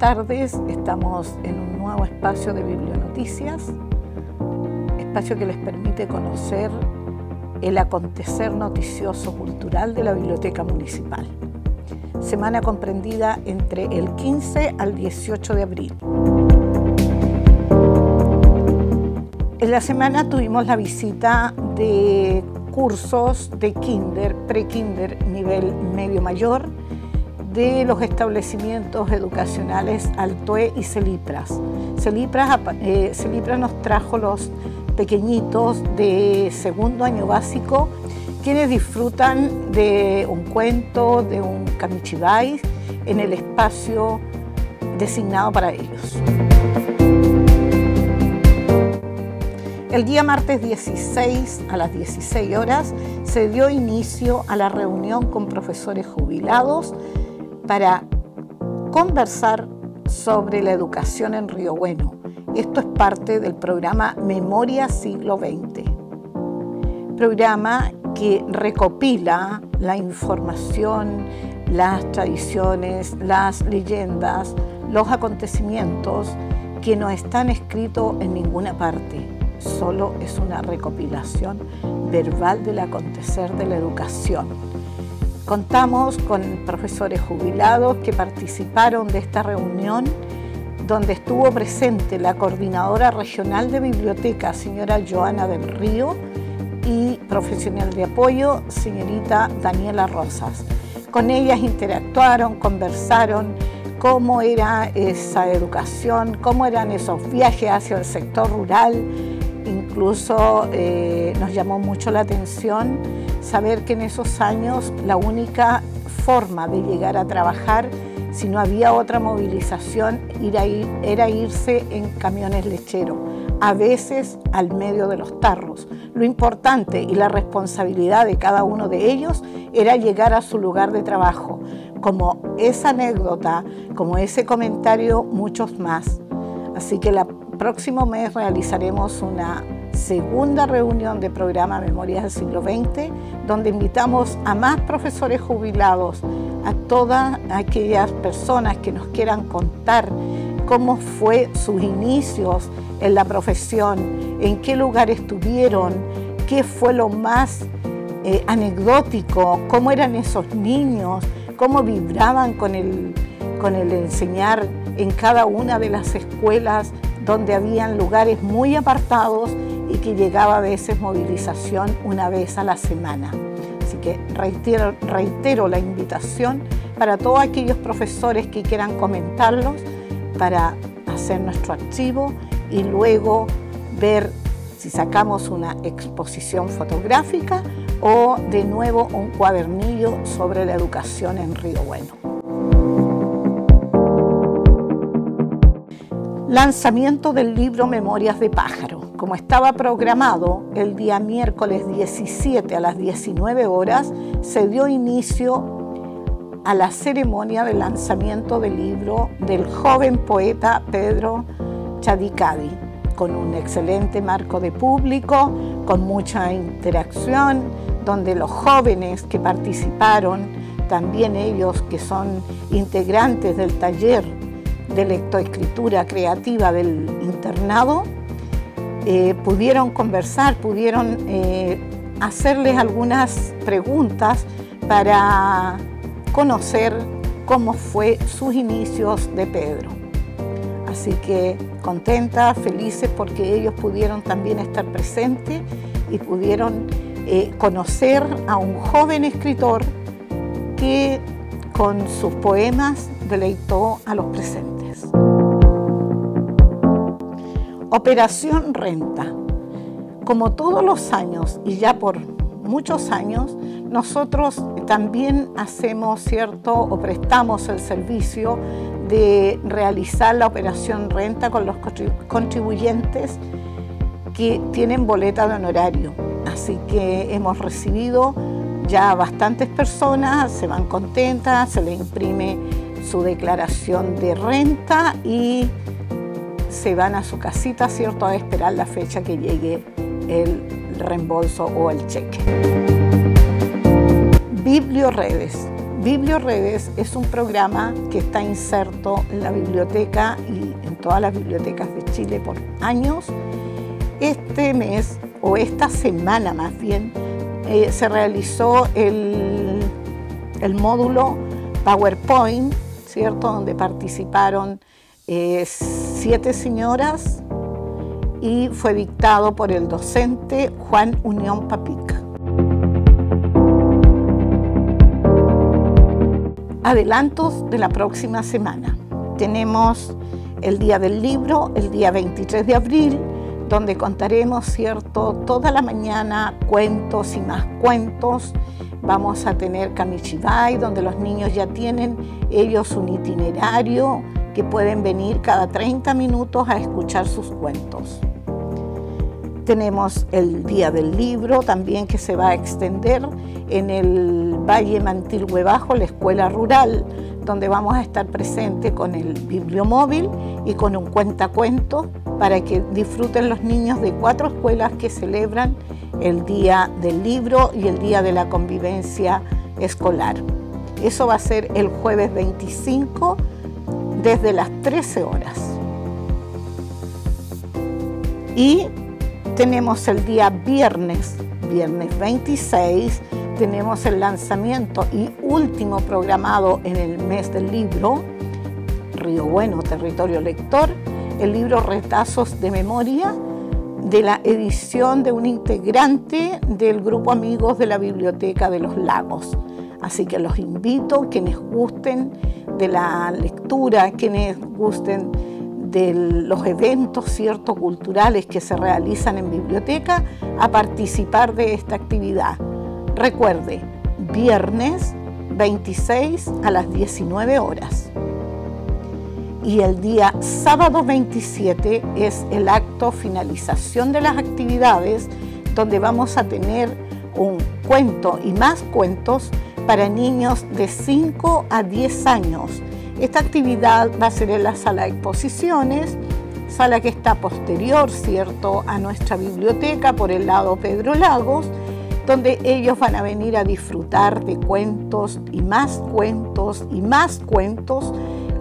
tardes. Estamos en un nuevo espacio de Biblionoticias, espacio que les permite conocer el acontecer noticioso cultural de la Biblioteca Municipal. Semana comprendida entre el 15 al 18 de abril. En la semana tuvimos la visita de cursos de kinder, pre-kinder, nivel medio mayor, de los establecimientos educacionales Altoe y Celipras. Celipras, eh, Celipras nos trajo los pequeñitos de segundo año básico quienes disfrutan de un cuento, de un kamichibai en el espacio designado para ellos. El día martes 16 a las 16 horas se dio inicio a la reunión con profesores jubilados para conversar sobre la educación en Río Bueno. Esto es parte del programa Memoria Siglo XX, programa que recopila la información, las tradiciones, las leyendas, los acontecimientos que no están escritos en ninguna parte, solo es una recopilación verbal del acontecer de la educación. Contamos con profesores jubilados que participaron de esta reunión donde estuvo presente la coordinadora regional de biblioteca, señora Joana del Río, y profesional de apoyo, señorita Daniela Rosas. Con ellas interactuaron, conversaron cómo era esa educación, cómo eran esos viajes hacia el sector rural. Incluso eh, nos llamó mucho la atención saber que en esos años la única forma de llegar a trabajar, si no había otra movilización, era irse en camiones lecheros, a veces al medio de los tarros. Lo importante y la responsabilidad de cada uno de ellos era llegar a su lugar de trabajo. Como esa anécdota, como ese comentario, muchos más. Así que el próximo mes realizaremos una segunda reunión de programa Memorias del siglo XX, donde invitamos a más profesores jubilados, a todas aquellas personas que nos quieran contar cómo fue sus inicios en la profesión, en qué lugar estuvieron, qué fue lo más eh, anecdótico, cómo eran esos niños, cómo vibraban con el, con el enseñar en cada una de las escuelas donde habían lugares muy apartados y que llegaba a veces movilización una vez a la semana. Así que reitero, reitero la invitación para todos aquellos profesores que quieran comentarlos para hacer nuestro archivo y luego ver si sacamos una exposición fotográfica o de nuevo un cuadernillo sobre la educación en Río Bueno. Lanzamiento del libro Memorias de Pájaro. Como estaba programado el día miércoles 17 a las 19 horas, se dio inicio a la ceremonia de lanzamiento del libro del joven poeta Pedro Chadicadi, con un excelente marco de público, con mucha interacción, donde los jóvenes que participaron, también ellos que son integrantes del taller de lectoescritura creativa del internado, eh, pudieron conversar, pudieron eh, hacerles algunas preguntas para conocer cómo fue sus inicios de Pedro. Así que contentas, felices porque ellos pudieron también estar presentes y pudieron eh, conocer a un joven escritor que con sus poemas deleitó a los presentes. Operación Renta. Como todos los años y ya por muchos años, nosotros también hacemos cierto o prestamos el servicio de realizar la operación renta con los contribuyentes que tienen boleta de honorario. Así que hemos recibido ya bastantes personas, se van contentas, se le imprime su declaración de renta y se van a su casita, ¿cierto?, a esperar la fecha que llegue el reembolso o el cheque. Biblioredes. BiblioRedes es un programa que está inserto en la biblioteca y en todas las bibliotecas de Chile por años. Este mes, o esta semana más bien, eh, se realizó el, el, módulo PowerPoint, Donde participaron eh, siete señoras y fue dictado por el docente Juan Unión Papica. Adelantos de la próxima semana. Tenemos el Día del Libro, el día 23 de abril, donde contaremos, ¿cierto?, toda la mañana cuentos y más cuentos. Vamos a tener Kamichibai, donde los niños ya tienen ellos un itinerario que pueden venir cada 30 minutos a escuchar sus cuentos. Tenemos el Día del Libro también que se va a extender en el Valle Mantilhue Bajo, la escuela rural, donde vamos a estar presentes con el bibliomóvil y con un cuentacuentos para que disfruten los niños de cuatro escuelas que celebran el Día del Libro y el Día de la Convivencia Escolar. Eso va a ser el jueves 25 desde las 13 horas. Y tenemos el día viernes, viernes 26, tenemos el lanzamiento y último programado en el mes del libro, Río Bueno, Territorio Lector, el libro Retazos de Memoria de la edición de un integrante del grupo Amigos de la Biblioteca de los Lagos. Así que los invito, quienes gusten de la lectura, quienes gusten de los eventos ciertos culturales que se realizan en biblioteca a participar de esta actividad. Recuerde, viernes 26 a las 19 horas. Y el día sábado 27 es el acto finalización de las actividades donde vamos a tener un cuento y más cuentos para niños de 5 a 10 años esta actividad va a ser en la sala de exposiciones, sala que está posterior, ¿cierto?, a nuestra biblioteca por el lado Pedro Lagos, donde ellos van a venir a disfrutar de cuentos y más cuentos y más cuentos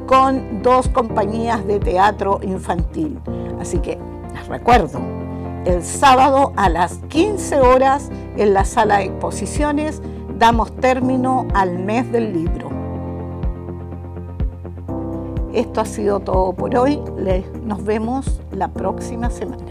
con dos compañías de teatro infantil. Así que les recuerdo, el sábado a las 15 horas en la sala de exposiciones damos término al mes del libro. Esto ha sido todo por hoy. Nos vemos la próxima semana.